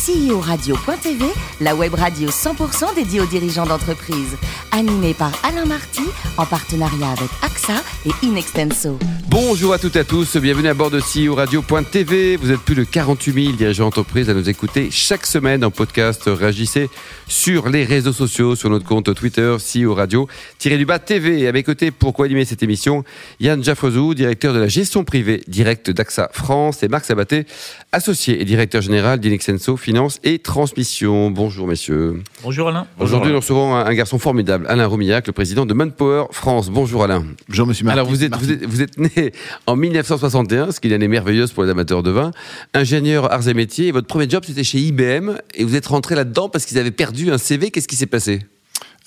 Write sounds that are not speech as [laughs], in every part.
CEO-radio.tv, la web radio 100% dédiée aux dirigeants d'entreprise. Animée par Alain Marty, en partenariat avec AXA et Inextenso. Bonjour à toutes et à tous, bienvenue à bord de CEO Radio.tv. Vous êtes plus de 48 000 dirigeants d'entreprise à nous écouter chaque semaine en podcast. Réagissez sur les réseaux sociaux, sur notre compte Twitter, CEO Radio, TV. Et à mes côtés, pour co-animer cette émission, Yann Jaffrezou, directeur de la gestion privée directe d'AXA France, et Marc Sabaté, associé et directeur général d'Inexenso Finance et Transmission. Bonjour messieurs. Bonjour Alain. Aujourd'hui, nous recevons un, un garçon formidable, Alain Romillac, le président de Manpower France. Bonjour Alain. Bonjour Monsieur Martin. Alors vous êtes, vous êtes, vous êtes né en 1961, ce qui est une année merveilleuse pour les amateurs de vin, ingénieur arts et métiers. Et votre premier job, c'était chez IBM. Et vous êtes rentré là-dedans parce qu'ils avaient perdu un CV. Qu'est-ce qui s'est passé?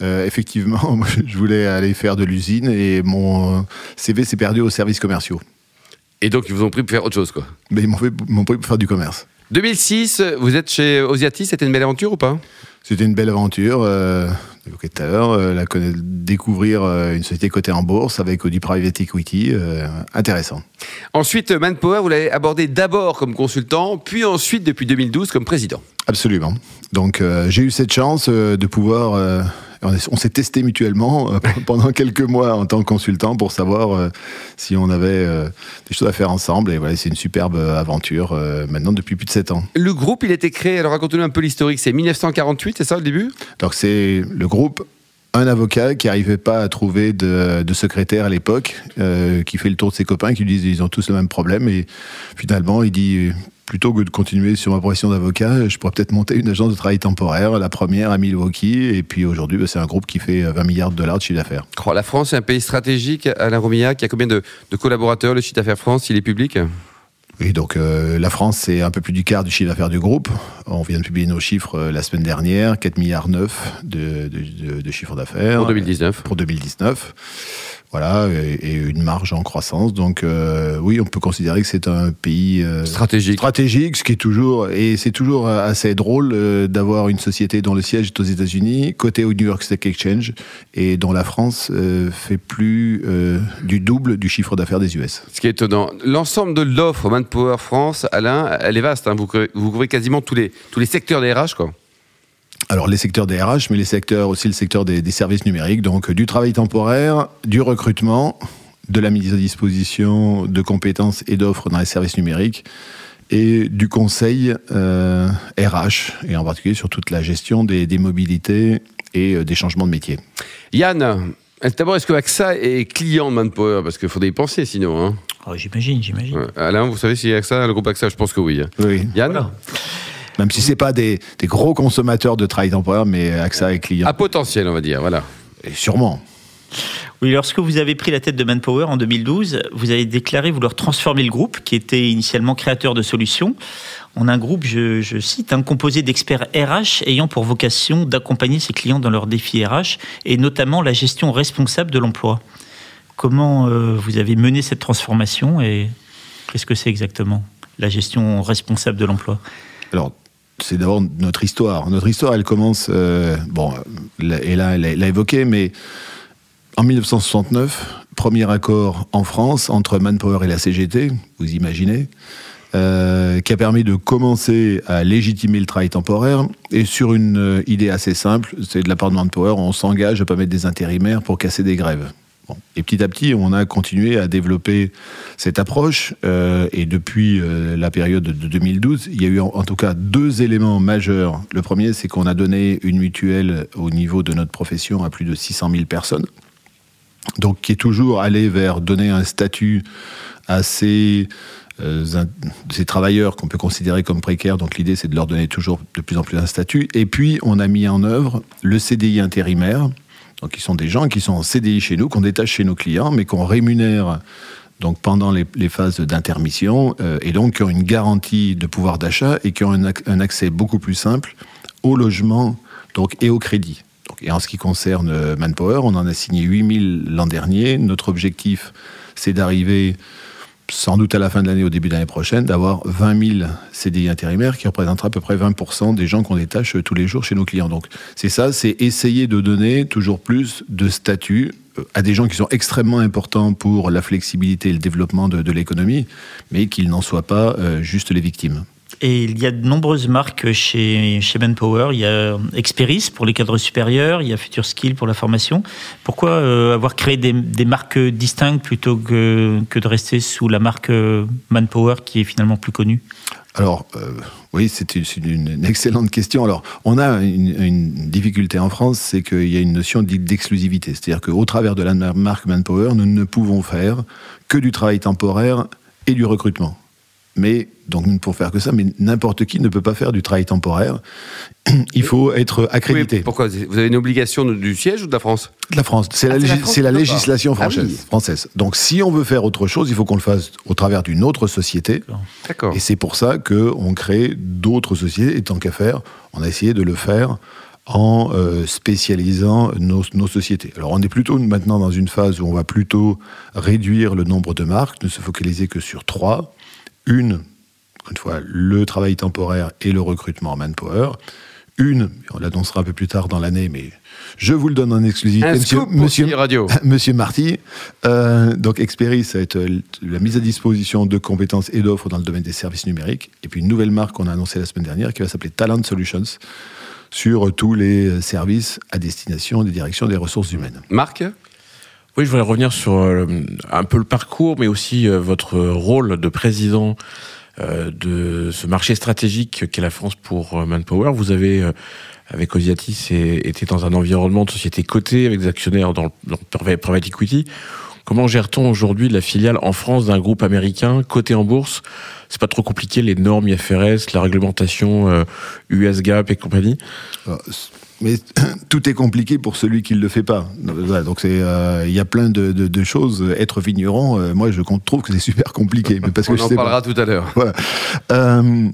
Euh, effectivement, [laughs] moi, je voulais aller faire de l'usine et mon euh, CV s'est perdu aux services commerciaux. Et donc, ils vous ont pris pour faire autre chose, quoi. Mais ils m'ont pris pour faire du commerce. 2006, vous êtes chez Osiati. C'était une belle aventure ou pas? C'était une belle aventure. Euh, tout à l'heure, euh, découvrir euh, une société cotée en bourse avec du private equity, euh, intéressant. Ensuite, Manpower, vous l'avez abordé d'abord comme consultant, puis ensuite, depuis 2012, comme président. Absolument. Donc euh, j'ai eu cette chance de pouvoir. On est- on s'est testé mutuellement euh, [laughs] pendant quelques mois en tant que consultant pour savoir euh, si on avait euh, des choses à faire ensemble. Et voilà, c'est une superbe aventure maintenant depuis plus de 7 ans. Le groupe, il a été créé, alors racontez-nous un peu l'historique, c'est 1948, c'est ça le début? Donc c'est le groupe, un avocat qui n'arrivait pas à trouver de, de secrétaire à l'époque, euh, qui fait le tour de ses copains, qui lui disent ils ont tous le même problème. Et finalement, il dit plutôt que de continuer sur ma profession d'avocat, je pourrais peut-être monter une agence de travail temporaire, la première à Milwaukee. Et puis aujourd'hui, bah, c'est un groupe qui fait 20 milliards de dollars de chiffre d'affaires. La France est un pays stratégique, Alain Romillac. Il y a combien de, de collaborateurs, le chiffre d'affaires France, il est public? Et donc euh, la France, c'est un peu plus du quart du chiffre d'affaires du groupe. On vient de publier nos chiffres euh, la semaine dernière, 4 milliards 9 de, de, de, de chiffre d'affaires. Pour 2019. Pour 2019. Voilà, et, une marge en croissance. Donc euh, oui, on peut considérer que c'est un pays euh, Stratégique. stratégique, ce qui est toujours et c'est toujours assez drôle euh, d'avoir une société dont le siège est aux États-Unis, côté au New York Stock Exchange, et dont la France euh, fait plus euh, du double du chiffre d'affaires des US. Ce qui est étonnant. L'ensemble de l'offre Manpower France, Alain, elle est vaste. hein. Vous, couvrez, vous couvrez quasiment tous les, tous les secteurs des RH, quoi. Alors les secteurs des RH, mais les secteurs aussi le secteur des, des services numériques, donc du travail temporaire, du recrutement, de la mise à disposition de compétences et d'offres dans les services numériques, et du conseil euh, RH, et en particulier sur toute la gestion des, des mobilités et euh, des changements de métier. Yann, d'abord, est-ce que AXA est client de Manpower? Parce qu'il faudrait y penser sinon. hein. Oh, j'imagine, j'imagine. Alain, vous savez si AXA, le groupe AXA, je pense que oui. hein. Oui. Yann? Voilà. Même si c'est pas des, des gros consommateurs de travail temporaire, mais AXA est client. À potentiel, on va dire. Voilà. Et sûrement. Oui, lorsque vous avez pris la tête de Manpower en 2012, vous avez déclaré vouloir transformer le groupe, qui était initialement créateur de solutions, en un groupe, je, je cite, un composé d'experts RH ayant pour vocation d'accompagner ses clients dans leurs défis RH, et notamment la gestion responsable de l'emploi. Comment euh, vous avez mené cette transformation et qu'est-ce que c'est exactement la gestion responsable de l'emploi? Alors, c'est d'abord notre histoire. Notre histoire, elle commence, euh, bon, et elle l'a évoqué, mais en 1969, premier accord en France entre Manpower et la CGT, vous imaginez, euh, qui a permis de commencer à légitimer le travail temporaire. Et sur une euh, idée assez simple, c'est de la part de Manpower, on s'engage à pas mettre des intérimaires pour casser des grèves. Et petit à petit, on a continué à développer cette approche. euh, et depuis euh, la période de 2012, il y a eu en, tout cas deux éléments majeurs. Le premier, c'est qu'on a donné une mutuelle au niveau de notre profession à plus de 600 000 personnes. Donc, qui est toujours allé vers donner un statut à euh, ces travailleurs qu'on peut considérer comme précaires. Donc, l'idée, c'est de leur donner toujours de plus en plus un statut. Et puis, on a mis en œuvre le CDI intérimaire. Donc, sont des gens qui sont en CDI chez nous, qu'on détache chez nos clients, mais qu'on rémunère donc pendant les, phases d'intermission, euh, et donc qui ont une garantie de pouvoir d'achat et qui ont un, ac- un accès beaucoup plus simple au logement donc, et au crédit. Et en ce qui concerne euh, Manpower, on en a signé 8000 l'an dernier. Notre objectif, c'est d'arriver sans doute à la fin de l'année, au début de l'année prochaine, d'avoir 20 000 CDI intérimaires qui représentera à peu près 20% des gens qu'on détache tous les jours chez nos clients. Donc c'est ça, c'est essayer de donner toujours plus de statut euh, à des gens qui sont extrêmement importants pour la flexibilité et le développement de, de l'économie, mais qu'ils n'en soient pas euh, juste les victimes. Et il y a de nombreuses marques chez, chez Manpower. Il y a Experis pour les cadres supérieurs, il y a Future Skill pour la formation. Pourquoi euh, avoir créé des, marques distinctes plutôt que, que de rester sous la marque euh, Manpower qui est finalement plus connue? Alors, euh, oui, c'est une, une, excellente question. Alors, on a une, une difficulté en France, c'est qu'il y a une notion d'exclusivité. C'est-à-dire qu'au travers de la marque Manpower, nous ne pouvons faire que du travail temporaire et du recrutement. Mais, donc nous ne pouvons faire que ça, mais n'importe qui ne peut pas faire du travail temporaire. [clears throat] Il faut être accrédité. Oui, pourquoi? Vous avez une obligation du siège ou de la France? De la France. C'est ah, la, la, France la, législation française, ah oui. française. Donc si on veut faire autre chose, il faut qu'on le fasse au travers d'une autre société. D'accord. Et c'est pour ça qu'on crée d'autres sociétés. Et tant qu'à faire, on a essayé de le faire en euh, spécialisant nos, nos, sociétés. Alors on est plutôt maintenant dans une phase où on va plutôt réduire le nombre de marques, ne se focaliser que sur trois une, une fois, le travail temporaire et le recrutement en manpower. Une, on l'annoncera un peu plus tard dans l'année, mais je vous le donne en exclusivité, un monsieur, monsieur, radio. [laughs] monsieur Marty. Euh, donc, Experis, ça va être la mise à disposition de compétences et d'offres dans le domaine des services numériques. Et puis, une nouvelle marque qu'on a annoncée la semaine dernière qui va s'appeler Talent Solutions sur tous les services à destination des directions des ressources humaines. Marc? Oui, je voudrais revenir sur euh, un peu le parcours, mais aussi euh, votre rôle de président euh, de ce marché stratégique qu'est la France pour Manpower. Vous avez, avec Osiatis, été dans un environnement de société cotée, avec des actionnaires dans le private equity. Comment gère-t-on aujourd'hui la filiale en France d'un groupe américain coté en bourse? C'est pas trop compliqué, les normes IFRS, la réglementation US GAAP et compagnie? Mais [clears throat] tout est compliqué pour celui qui ne le fait pas. Donc c'est, euh, il y a plein de, de, de choses. Être vigneron, euh, moi je trouve que c'est super compliqué. Mais parce On que en je sais parlera pas. tout à l'heure. Voilà. Euh,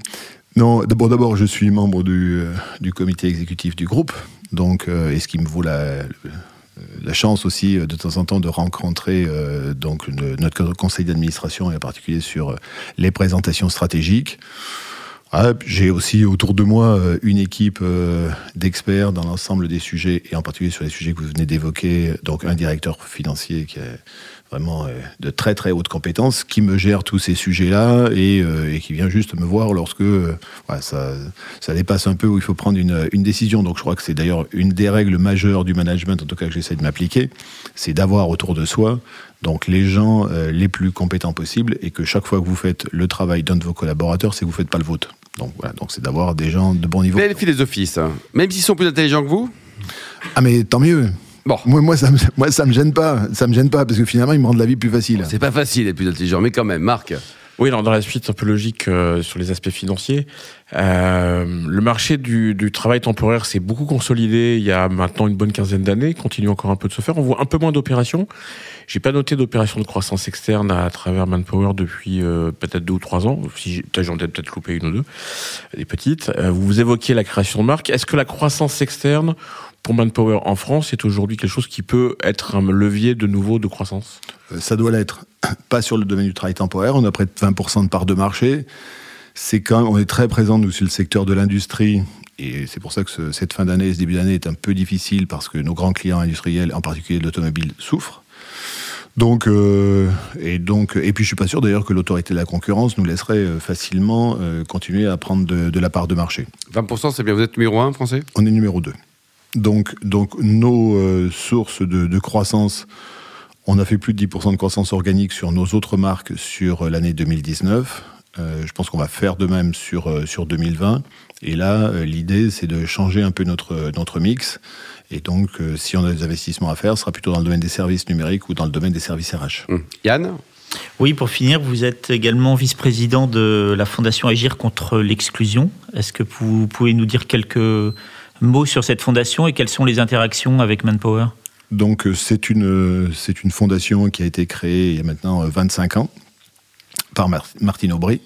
non, d'abord, d'abord, je suis membre du, du comité exécutif du groupe, donc et ce qui me vaut la, la chance aussi de temps en temps de rencontrer euh, donc notre conseil d'administration et en particulier sur les présentations stratégiques. Ah, J'ai aussi autour de moi euh, une équipe euh, d'experts dans l'ensemble des sujets, et en particulier sur les sujets que vous venez d'évoquer. Donc un directeur financier qui est vraiment euh, de très très haute compétence, qui me gère tous ces sujets-là et, euh, et, qui vient juste me voir lorsque euh, ouais, ça, ça dépasse un peu où il faut prendre une, une décision. Donc je crois que c'est d'ailleurs une des règles majeures du management, en tout cas que j'essaie de m'appliquer, c'est d'avoir autour de soi donc les gens les plus compétents possibles et que chaque fois que vous faites le travail d'un de vos collaborateurs, c'est que vous faites pas le vôtre. Donc voilà, donc c'est d'avoir des gens de bon niveau. Belle philosophie, ça. Même s'ils sont plus intelligents que vous? Ah mais tant mieux. Bon. Moi, moi, ça me, moi, ça me gêne pas. Ça me gêne pas parce que finalement, ils me rendent la vie plus facile. C'est pas facile d'être plus intelligent, mais quand même, Marc. Oui, alors dans la suite, un peu logique euh, sur les aspects financiers. Euh, le marché du, du travail temporaire s'est beaucoup consolidé il y a maintenant une bonne quinzaine d'années, continue encore un peu de se faire. On voit un peu moins d'opérations. J'ai pas noté d'opérations de croissance externe à travers Manpower depuis euh, peut-être deux ou trois ans. Si j'en ai peut-être loupé une ou deux, des petites. Euh, vous évoquiez la création de marque. Est-ce que la croissance externe pour Manpower en France est aujourd'hui quelque chose qui peut être un levier de nouveau de croissance? Ça doit l'être. [coughs] Pas sur le domaine du travail temporaire. On a près de 20% de part de marché. C'est quand même, on est très présent nous sur le secteur de l'industrie. Et c'est pour ça que ce, cette fin d'année, ce début d'année est un peu difficile parce que nos grands clients industriels, en particulier l'automobile, souffrent. Donc, euh, et donc, et puis je suis pas sûr d'ailleurs que l'autorité de la concurrence nous laisserait euh, facilement euh, continuer à prendre de, de, la part de marché. 20%, c'est bien. Vous êtes numéro 1 français? On est numéro 2. Donc, donc nos euh, sources de, de, croissance, on a fait plus de 10% de croissance organique sur nos autres marques sur l'année 2019. Euh, je pense qu'on va faire de même sur, euh, sur 2020. Et là, euh, l'idée, c'est de changer un peu notre, notre mix. Et donc, si on a des investissements à faire, ce sera plutôt dans le domaine des services numériques ou dans le domaine des services RH. Mmh. Yann? Oui, pour finir, vous êtes également vice-président de la Fondation Agir contre l'exclusion. Est-ce que vous pouvez nous dire quelques mots sur cette fondation et quelles sont les interactions avec Manpower? Donc c'est une, c'est une fondation qui a été créée il y a maintenant 25 ans par Martine Aubry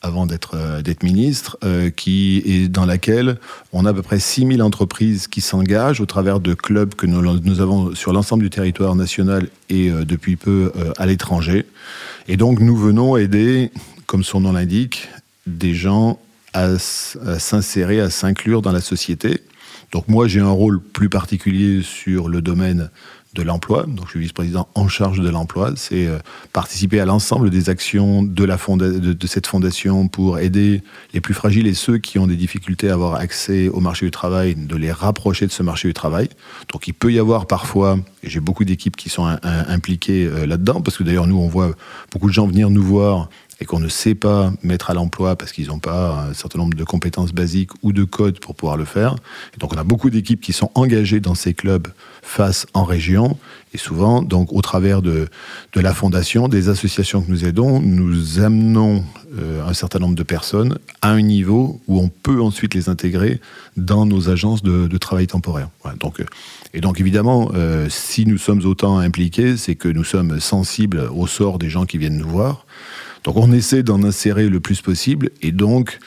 avant d'être euh, ministre, euh, qui est dans laquelle on a à peu près 6000 entreprises qui s'engagent au travers de clubs que nous, avons sur l'ensemble du territoire national et euh, depuis peu euh, à l'étranger. Et donc nous venons aider, comme son nom l'indique, des gens à, s'insérer, à s'inclure dans la société. Donc moi j'ai un rôle plus particulier sur le domaine de l'emploi. Donc, je suis vice-président en charge de l'emploi. C'est euh, participer à l'ensemble des actions de, cette fondation pour aider les plus fragiles et ceux qui ont des difficultés à avoir accès au marché du travail, de les rapprocher de ce marché du travail. Donc, il peut y avoir parfois, et j'ai beaucoup d'équipes qui sont impliquées euh, là-dedans, parce que d'ailleurs, nous, on voit beaucoup de gens venir nous voir et qu'on ne sait pas mettre à l'emploi parce qu'ils n'ont pas un certain nombre de compétences basiques ou de codes pour pouvoir le faire. Donc on a beaucoup d'équipes qui sont engagées dans ces clubs face en région et souvent donc au travers de, de la fondation, des associations que nous aidons, nous amenons euh, un certain nombre de personnes à un niveau où on peut ensuite les intégrer dans nos agences de, travail temporaire. donc, euh, et donc évidemment, euh, si nous sommes autant impliqués, c'est que nous sommes sensibles au sort des gens qui viennent nous voir. Donc on essaie d'en insérer le plus possible et donc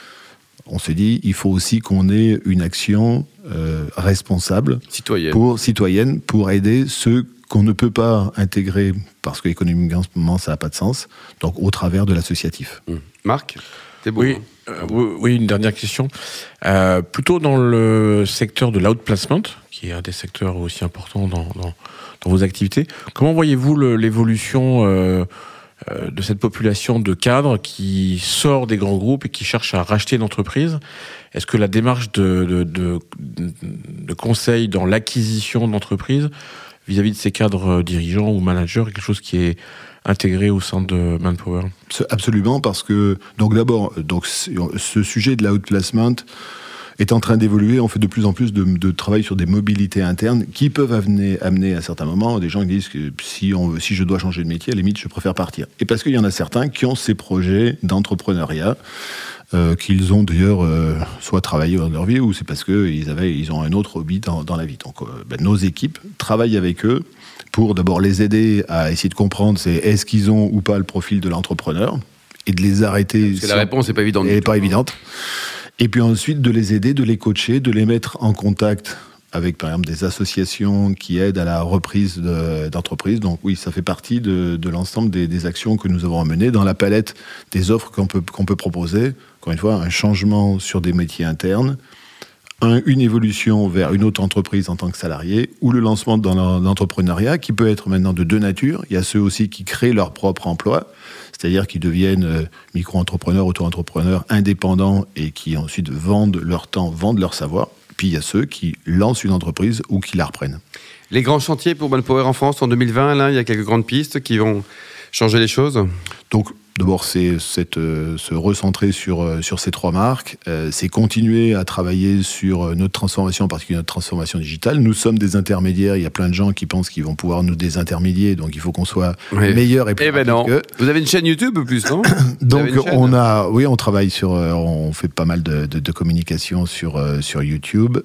on s'est dit il faut aussi qu'on ait une action euh, responsable citoyenne. pour citoyenne pour aider ceux qu'on ne peut pas intégrer parce qu'économiquement ça n'a pas de sens. Donc au travers de l'associatif. Mmh. Marc, c'est bon. Oui. Hein euh, oui, une dernière question. Euh, plutôt dans le secteur de l'outplacement, qui est un des secteurs aussi importants dans, dans, dans vos activités, comment voyez-vous l'évolution euh, de cette population de cadres qui sort des grands groupes et qui cherche à racheter une entreprise. Est-ce que la démarche de, de, conseil dans l'acquisition d'entreprise vis-à-vis de ces cadres euh, dirigeants ou managers est quelque chose qui est intégré au sein de Manpower? Absolument, parce que donc d'abord, donc ce sujet de l'outplacement, est en train d'évoluer. On fait de plus en plus de, travail sur des mobilités internes qui peuvent amener, amener à certains moments des gens qui disent que si, on, si je dois changer de métier, à la limite, je préfère partir. Et parce qu'il y en a certains qui ont ces projets d'entrepreneuriat. Euh, qu'ils ont d'ailleurs euh, soit travaillé dans leur vie ou c'est parce qu'ils avaient ils ont un autre hobby dans, dans la vie. Donc euh, ben, nos équipes travaillent avec eux pour d'abord les aider à essayer de comprendre c'est est-ce qu'ils ont ou pas le profil de l'entrepreneur et de les arrêter. Parce que la réponse n'est pas évidente. Elle n'est pas évidente. Et puis ensuite, de les aider, de les coacher, de les mettre en contact avec, par exemple, des associations qui aident à la reprise d'entreprise. Donc oui, ça fait partie de, l'ensemble des, actions que nous avons menées dans la palette des offres qu'on peut, qu'on peut proposer. Encore une fois, un changement sur des métiers internes, une évolution vers une autre entreprise en tant que salarié, ou le lancement dans l'entrepreneuriat, qui peut être maintenant de deux natures. Il y a ceux aussi qui créent leur propre emploi, c'est-à-dire qui deviennent euh, micro-entrepreneurs, auto-entrepreneurs, indépendants, et qui ensuite vendent leur temps, vendent leur savoir. Puis il y a ceux qui lancent une entreprise ou qui la reprennent. Les grands chantiers pour Manpower en France en 2020, là, il y a quelques grandes pistes qui vont changer les choses? Donc, D'abord, c'est euh, se recentrer sur, euh, sur ces trois marques, euh, c'est continuer à travailler sur notre transformation, en particulier notre transformation digitale. Nous sommes des intermédiaires, il y a plein de gens qui pensent qu'ils vont pouvoir nous désintermédier, donc il faut qu'on soit meilleur et plus eh ben non. Vous avez une chaîne YouTube plus, non [coughs] Donc on a, oui, on travaille sur, on fait pas mal de, de, de communication sur, sur YouTube.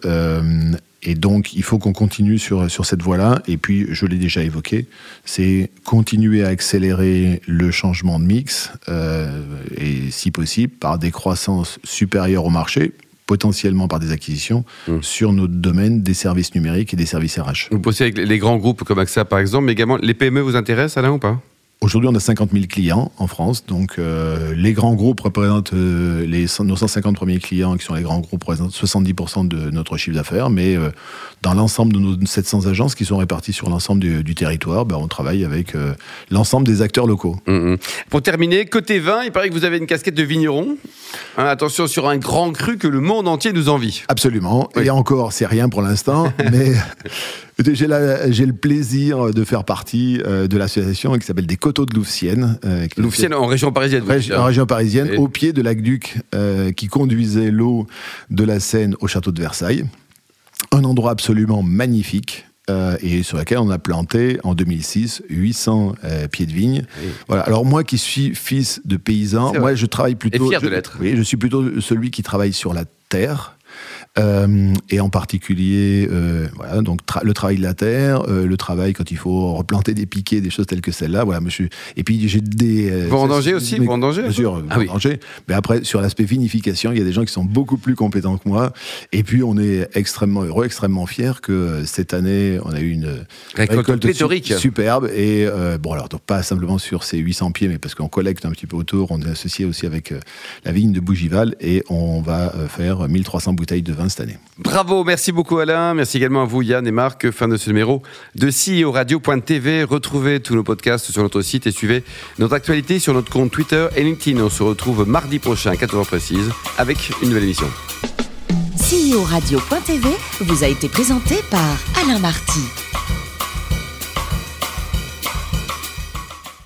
Et donc, il faut qu'on continue sur, sur cette voie-là. Et puis, je l'ai déjà évoqué, c'est continuer à accélérer le changement de mix, euh, et si possible, par des croissances supérieures au marché, potentiellement par des acquisitions, mmh. sur notre domaine des services numériques et des services RH. Vous bossez avec les grands groupes comme AXA, par exemple, mais également, les PME vous intéressent, Alain, ou pas? Aujourd'hui, on a 50 000 clients en France. Donc, euh, les grands groupes représentent euh, les, nos 150 premiers clients, qui sont les grands groupes, représentent 70% de notre chiffre d'affaires. Mais euh, dans l'ensemble de nos 700 agences qui sont réparties sur l'ensemble du, territoire, ben, on travaille avec l'ensemble des acteurs locaux. Mmh, mmh. Pour terminer, côté vin, il paraît que vous avez une casquette de vigneron. Hein, attention sur un grand cru que le monde entier nous envie. Absolument. Et encore, c'est rien pour l'instant, [laughs] mais j'ai le plaisir de faire partie de l'association qui s'appelle des Coteaux de Louvciennes. Euh, Louvciennes en région parisienne. en région parisienne, au pied de l'aqueduc euh, qui conduisait l'eau de la Seine au château de Versailles. Un endroit absolument magnifique. Euh, et sur lequel on a planté en 2006 800 pieds de vigne. Voilà. Alors moi qui suis fils de paysan, moi je travaille plutôt. Et fier de l'être. Oui, je suis plutôt celui qui travaille sur la terre. Euh, et en particulier, euh, voilà, donc le travail de la terre, euh, le travail quand il faut replanter des piquets, des choses telles que celles-là. Voilà, monsieur. Et puis j'ai des. Vous en danger aussi, vous en danger. Bien sûr, ah, oui. danger. Mais après, sur l'aspect vinification, il y a des gens qui sont beaucoup plus compétents que moi. Et puis on est extrêmement heureux, extrêmement fiers que cette année, on a eu une récolte, récolte superbe. Et bon, alors donc pas simplement sur ces 800 pieds, mais parce qu'on collecte un petit peu autour. On est associé aussi avec la vigne de Bougival et on va faire 1300 bouteilles bouteille de vin cette année. Bravo, merci beaucoup Alain, merci également à vous Yann et Marc. Fin de ce numéro de CEO Radio.tv. Retrouvez tous nos podcasts sur notre site et suivez notre actualité sur notre compte Twitter et LinkedIn. On se retrouve mardi prochain à 14h précise avec une nouvelle émission. CEO Radio.tv vous a été présenté par Alain Marty.